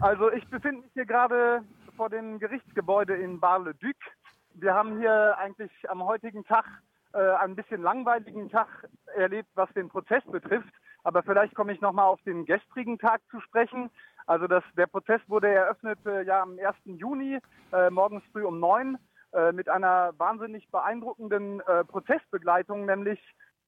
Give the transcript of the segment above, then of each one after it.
Also ich befinde mich hier gerade vor dem Gerichtsgebäude in Bar-le-Duc. Wir haben hier eigentlich am heutigen Tag äh, einen bisschen langweiligen Tag erlebt, was den Prozess betrifft. Aber vielleicht komme ich nochmal auf den gestrigen Tag zu sprechen. Also das, der Prozess wurde eröffnet äh, ja am 1. Juni, äh, morgens früh um neun, äh, mit einer wahnsinnig beeindruckenden äh, Prozessbegleitung, nämlich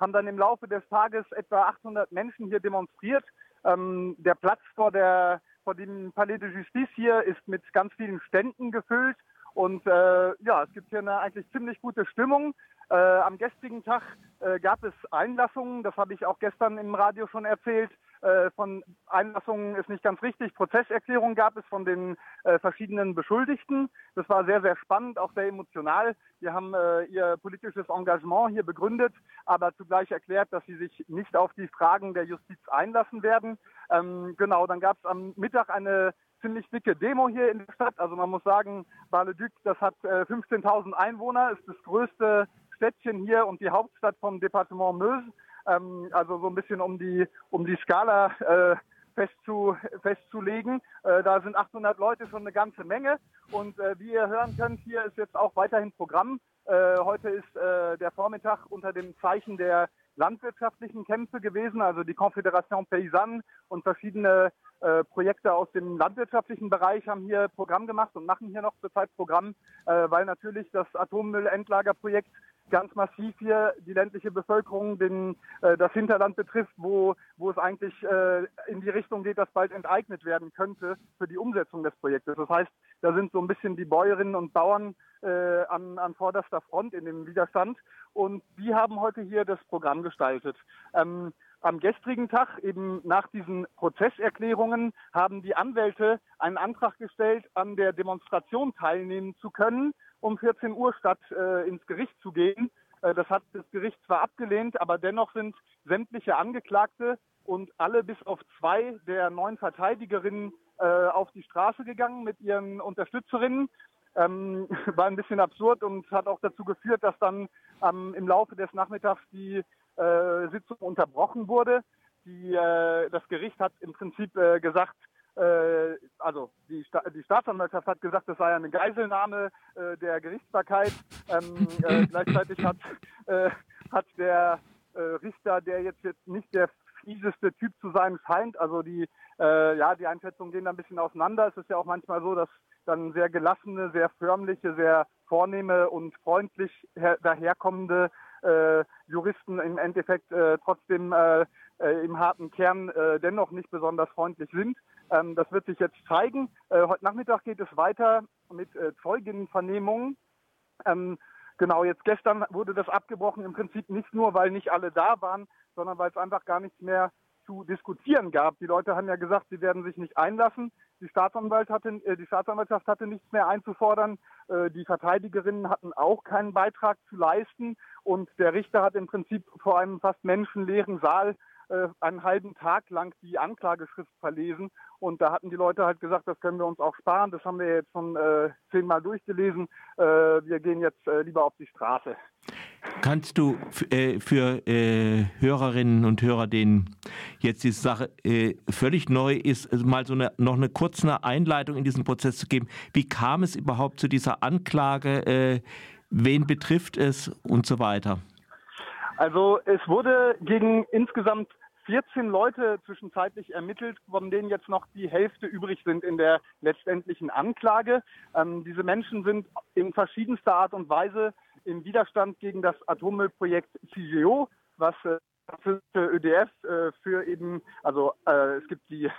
haben dann im Laufe des Tages etwa 800 Menschen hier demonstriert. Ähm, der Platz vor, der, vor dem Palais de Justice hier ist mit ganz vielen Ständen gefüllt. Und äh, ja, es gibt hier eine eigentlich ziemlich gute Stimmung. Äh, am gestrigen Tag äh, gab es Einlassungen, das habe ich auch gestern im Radio schon erzählt. Äh, von Einlassungen ist nicht ganz richtig. Prozesserklärungen gab es von den äh, verschiedenen Beschuldigten. Das war sehr, sehr spannend, auch sehr emotional. Die haben äh, ihr politisches Engagement hier begründet, aber zugleich erklärt, dass sie sich nicht auf die Fragen der Justiz einlassen werden. Ähm, genau, dann gab es am Mittag eine ziemlich dicke Demo hier in der Stadt. Also man muss sagen, Bar-le-Duc, das hat äh, 15.000 Einwohner, ist das größte Städtchen hier und die Hauptstadt vom Departement Meuse. Ähm, also so ein bisschen um die, um die Skala äh, festzu, festzulegen. Äh, da sind 800 Leute schon eine ganze Menge. Und äh, wie ihr hören könnt, hier ist jetzt auch weiterhin Programm. Äh, heute ist äh, der Vormittag unter dem Zeichen der landwirtschaftlichen Kämpfe gewesen, also die Confédération Paysanne und verschiedene äh, Projekte aus dem landwirtschaftlichen Bereich haben hier Programm gemacht und machen hier noch zurzeit Programm, äh, weil natürlich das Atommüllendlagerprojekt ganz massiv hier die ländliche Bevölkerung, den, äh, das Hinterland betrifft, wo, wo es eigentlich äh, in die Richtung geht, dass bald enteignet werden könnte für die Umsetzung des Projektes. Das heißt, da sind so ein bisschen die Bäuerinnen und Bauern äh, an, an vorderster Front in dem Widerstand und die haben heute hier das Programm gestaltet. Ähm, am gestrigen Tag, eben nach diesen Prozesserklärungen, haben die Anwälte einen Antrag gestellt, an der Demonstration teilnehmen zu können um 14 Uhr statt äh, ins Gericht zu gehen. Äh, das hat das Gericht zwar abgelehnt, aber dennoch sind sämtliche Angeklagte und alle bis auf zwei der neun Verteidigerinnen äh, auf die Straße gegangen mit ihren Unterstützerinnen. Ähm, war ein bisschen absurd und hat auch dazu geführt, dass dann ähm, im Laufe des Nachmittags die äh, Sitzung unterbrochen wurde. Die, äh, das Gericht hat im Prinzip äh, gesagt, äh, also die, Sta die Staatsanwaltschaft hat gesagt, das sei eine Geiselnahme äh, der Gerichtsbarkeit. Ähm, äh, gleichzeitig hat, äh, hat der äh, Richter, der jetzt, jetzt nicht der fieseste Typ zu sein scheint, also die, äh, ja, die Einschätzungen gehen da ein bisschen auseinander. Es ist ja auch manchmal so, dass dann sehr gelassene, sehr förmliche, sehr vornehme und freundlich daherkommende äh, Juristen im Endeffekt äh, trotzdem äh, äh, im harten Kern äh, dennoch nicht besonders freundlich sind. Ähm, das wird sich jetzt zeigen. Äh, heute Nachmittag geht es weiter mit Zeuginnenvernehmungen. Ähm, genau, jetzt gestern wurde das abgebrochen, im Prinzip nicht nur, weil nicht alle da waren, sondern weil es einfach gar nichts mehr zu diskutieren gab. Die Leute haben ja gesagt, sie werden sich nicht einlassen. Die, Staatsanwalt hatte, äh, die Staatsanwaltschaft hatte nichts mehr einzufordern. Äh, die Verteidigerinnen hatten auch keinen Beitrag zu leisten. Und der Richter hat im Prinzip vor einem fast menschenleeren Saal äh, einen halben Tag lang die Anklageschrift verlesen. Und da hatten die Leute halt gesagt, das können wir uns auch sparen. Das haben wir jetzt schon äh, zehnmal durchgelesen. Äh, wir gehen jetzt äh, lieber auf die Straße. Kannst du äh, für äh, Hörerinnen und Hörer, denen jetzt die Sache äh, völlig neu ist, also mal so eine, noch eine kurze Einleitung in diesen Prozess zu geben? Wie kam es überhaupt zu dieser Anklage? Äh, wen betrifft es und so weiter? Also es wurde gegen insgesamt 14 Leute zwischenzeitlich ermittelt, von denen jetzt noch die Hälfte übrig sind in der letztendlichen Anklage. Ähm, diese Menschen sind in verschiedenster Art und Weise im Widerstand gegen das Atommüllprojekt CIGEO, was äh, für ÖDF äh, für eben, also äh, es gibt die,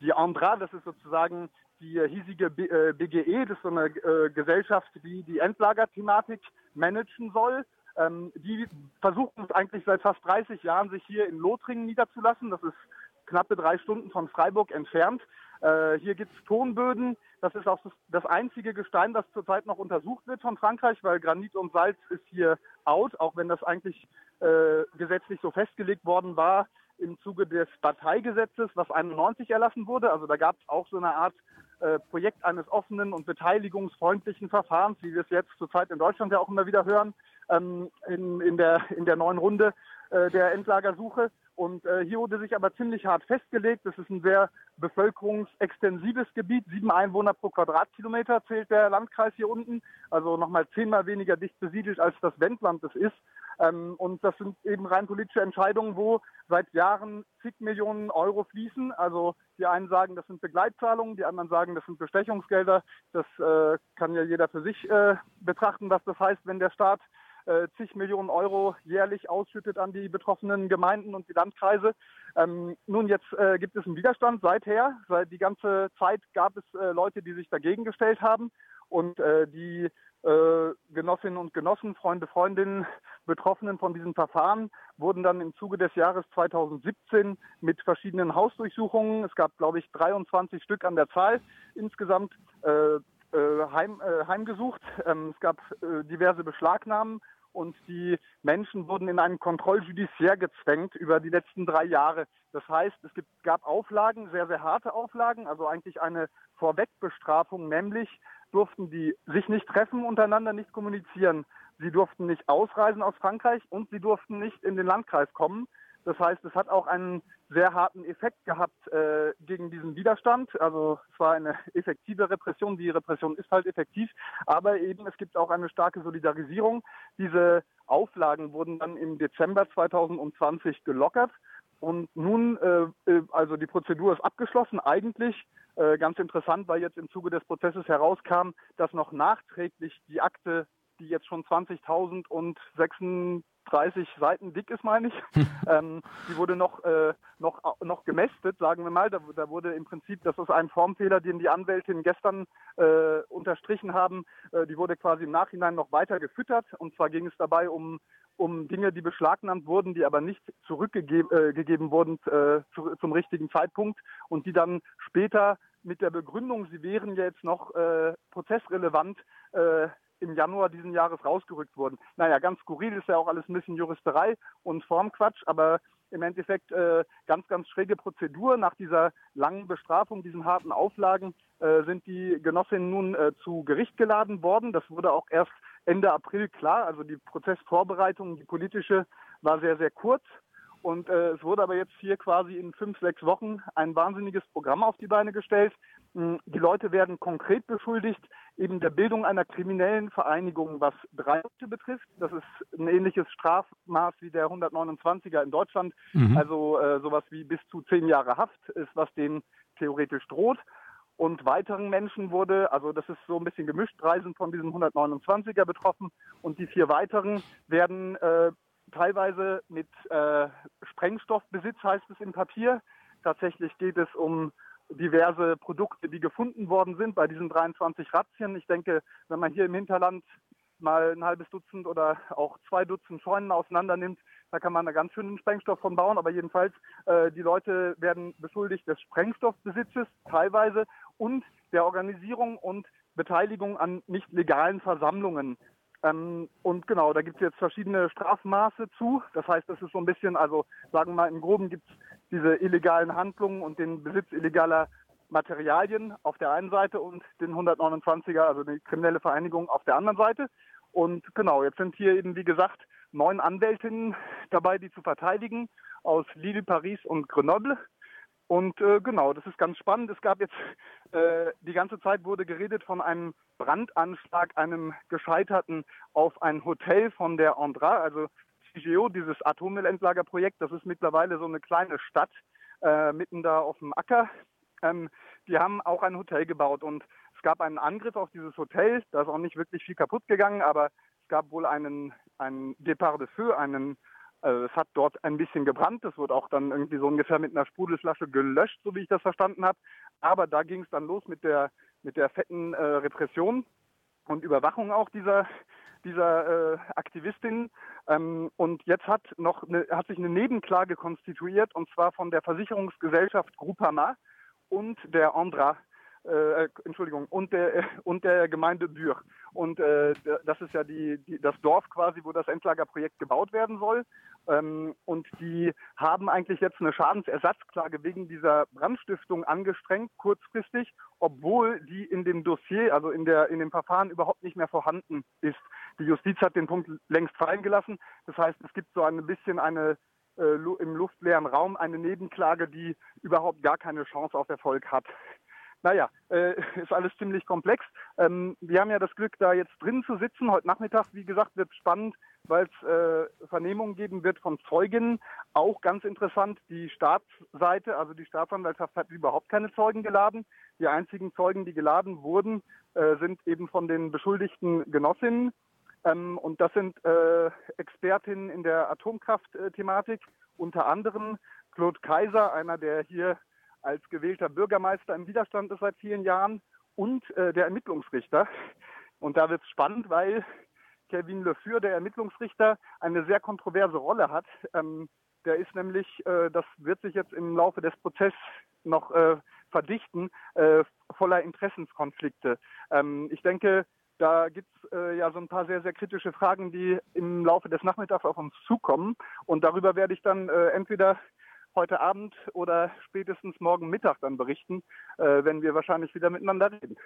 die Andra, das ist sozusagen die hiesige B, äh, BGE, das ist so eine äh, Gesellschaft, die die Endlagerthematik managen soll. Ähm, die versuchen es eigentlich seit fast 30 Jahren, sich hier in Lothringen niederzulassen. Das ist knappe drei Stunden von Freiburg entfernt. Äh, hier gibt es Tonböden. Das ist auch das, einzige Gestein, das zurzeit noch untersucht wird von Frankreich, weil Granit und Salz ist hier out, auch wenn das eigentlich äh, gesetzlich so festgelegt worden war im Zuge des Parteigesetzes, was 91 erlassen wurde. Also da gab es auch so eine Art äh, Projekt eines offenen und beteiligungsfreundlichen Verfahrens, wie wir es jetzt zurzeit in Deutschland ja auch immer wieder hören ähm, in, in, der, in der neuen Runde äh, der Endlagersuche. Und äh, hier wurde sich aber ziemlich hart festgelegt. Das ist ein sehr bevölkerungsextensives Gebiet. Sieben Einwohner pro Quadratkilometer zählt der Landkreis hier unten. Also nochmal zehnmal weniger dicht besiedelt, als das Wendland es ist. Ähm, und das sind eben rein politische Entscheidungen, wo seit Jahren zig Millionen Euro fließen. Also die einen sagen, das sind Begleitzahlungen, die anderen sagen, das sind Bestechungsgelder. Das äh, kann ja jeder für sich äh, betrachten, was das heißt, wenn der Staat äh, zig Millionen Euro jährlich ausschüttet an die betroffenen Gemeinden und die Landkreise. Ähm, nun, jetzt äh, gibt es einen Widerstand seither. Seit die ganze Zeit gab es äh, Leute, die sich dagegen gestellt haben und äh, die äh, Genossinnen und Genossen, Freunde, Freundinnen, Betroffenen von diesen Verfahren wurden dann im Zuge des Jahres 2017 mit verschiedenen Hausdurchsuchungen, es gab glaube ich 23 Stück an der Zahl insgesamt, äh, äh, heim, äh, heimgesucht. Ähm, es gab äh, diverse Beschlagnahmen und die Menschen wurden in einen Kontrolljudiziär gezwängt über die letzten drei Jahre. Das heißt, es gibt, gab Auflagen, sehr, sehr harte Auflagen, also eigentlich eine Vorwegbestrafung, nämlich durften die sich nicht treffen untereinander, nicht kommunizieren. Sie durften nicht ausreisen aus Frankreich und sie durften nicht in den Landkreis kommen. Das heißt, es hat auch einen sehr harten Effekt gehabt äh, gegen diesen Widerstand. Also es war eine effektive Repression. Die Repression ist halt effektiv, aber eben es gibt auch eine starke Solidarisierung. Diese Auflagen wurden dann im Dezember 2020 gelockert. Und nun, äh, äh, also die Prozedur ist abgeschlossen. Eigentlich äh, ganz interessant, weil jetzt im Zuge des Prozesses herauskam, dass noch nachträglich die Akte, die jetzt schon 20.000 und 30 Seiten dick ist, meine ich. ähm, die wurde noch, äh, noch, noch gemästet, sagen wir mal. Da, da, wurde im Prinzip, das ist ein Formfehler, den die Anwältin gestern äh, unterstrichen haben. Äh, die wurde quasi im Nachhinein noch weiter gefüttert. Und zwar ging es dabei um, um Dinge, die beschlagnahmt wurden, die aber nicht zurückgegeben äh, wurden äh, zu, zum richtigen Zeitpunkt und die dann später mit der Begründung, sie wären jetzt noch äh, prozessrelevant, im Januar diesen Jahres rausgerückt wurden. Naja, ganz skurril ist ja auch alles ein bisschen Juristerei und Formquatsch, aber im Endeffekt äh, ganz, ganz schräge Prozedur. Nach dieser langen Bestrafung, diesen harten Auflagen, äh, sind die Genossinnen nun äh, zu Gericht geladen worden. Das wurde auch erst Ende April klar. Also die Prozessvorbereitung, die politische, war sehr, sehr kurz. Und äh, es wurde aber jetzt hier quasi in fünf, sechs Wochen ein wahnsinniges Programm auf die Beine gestellt. Hm, die Leute werden konkret beschuldigt, eben der Bildung einer kriminellen Vereinigung, was drei Leute betrifft. Das ist ein ähnliches Strafmaß wie der 129er in Deutschland. Mhm. Also äh, sowas wie bis zu zehn Jahre Haft ist, was denen theoretisch droht. Und weiteren Menschen wurde, also das ist so ein bisschen gemischt, Reisen von diesem 129er betroffen. Und die vier weiteren werden äh, teilweise mit äh, Sprengstoffbesitz, heißt es im Papier. Tatsächlich geht es um diverse Produkte, die gefunden worden sind bei diesen 23 Razzien. Ich denke, wenn man hier im Hinterland mal ein halbes Dutzend oder auch zwei Dutzend Scheunen auseinander nimmt, da kann man da ganz schönen Sprengstoff von bauen. Aber jedenfalls, äh, die Leute werden beschuldigt des Sprengstoffbesitzes teilweise und der Organisierung und Beteiligung an nicht legalen Versammlungen. Ähm, und genau, da gibt es jetzt verschiedene Strafmaße zu. Das heißt, das ist so ein bisschen, also sagen wir mal, im Groben gibt es diese illegalen Handlungen und den Besitz illegaler Materialien auf der einen Seite und den 129er, also die kriminelle Vereinigung auf der anderen Seite. Und genau, jetzt sind hier eben, wie gesagt, neun Anwältinnen dabei, die zu verteidigen aus Lille, Paris und Grenoble. Und äh, genau, das ist ganz spannend. Es gab jetzt, äh, die ganze Zeit wurde geredet von einem Brandanschlag, einem gescheiterten auf ein Hotel von der Andra, also CGO, dieses Atommüllendlagerprojekt. Das ist mittlerweile so eine kleine Stadt äh, mitten da auf dem Acker. Ähm, die haben auch ein Hotel gebaut und es gab einen Angriff auf dieses Hotel. Da ist auch nicht wirklich viel kaputt gegangen, aber es gab wohl einen, einen Depart de Feu, einen also es hat dort ein bisschen gebrannt. Das wurde auch dann irgendwie so ungefähr mit einer Sprudelflasche gelöscht, so wie ich das verstanden habe. Aber da ging es dann los mit der mit der fetten äh, Repression und Überwachung auch dieser dieser äh, Aktivistin. Ähm, und jetzt hat noch eine, hat sich eine Nebenklage konstituiert und zwar von der Versicherungsgesellschaft Groupama und der Andra äh, Entschuldigung, und der, und der Gemeinde Dürr. Und äh, das ist ja die, die, das Dorf quasi, wo das Endlagerprojekt gebaut werden soll. Ähm, und die haben eigentlich jetzt eine Schadensersatzklage wegen dieser Brandstiftung angestrengt, kurzfristig, obwohl die in dem Dossier, also in, der, in dem Verfahren überhaupt nicht mehr vorhanden ist. Die Justiz hat den Punkt längst fallen gelassen. Das heißt, es gibt so ein bisschen eine äh, im luftleeren Raum eine Nebenklage, die überhaupt gar keine Chance auf Erfolg hat. Naja, äh, ist alles ziemlich komplex. Ähm, wir haben ja das Glück, da jetzt drin zu sitzen. Heute Nachmittag, wie gesagt, wird spannend, weil es äh, Vernehmungen geben wird von Zeugen. Auch ganz interessant, die Staatsseite, also die Staatsanwaltschaft hat überhaupt keine Zeugen geladen. Die einzigen Zeugen, die geladen wurden, äh, sind eben von den beschuldigten Genossinnen. Ähm, und das sind äh, Expertinnen in der Atomkraftthematik, unter anderem Claude Kaiser, einer, der hier als gewählter Bürgermeister im Widerstand ist seit vielen Jahren, und äh, der Ermittlungsrichter. Und da wird es spannend, weil Kevin Le Fur, der Ermittlungsrichter, eine sehr kontroverse Rolle hat. Ähm, der ist nämlich, äh, das wird sich jetzt im Laufe des Prozesses noch äh, verdichten, äh, voller Interessenskonflikte. Ähm, ich denke, da gibt es äh, ja so ein paar sehr, sehr kritische Fragen, die im Laufe des Nachmittags auf uns zukommen. Und darüber werde ich dann äh, entweder heute Abend oder spätestens morgen Mittag dann berichten, äh, wenn wir wahrscheinlich wieder miteinander reden.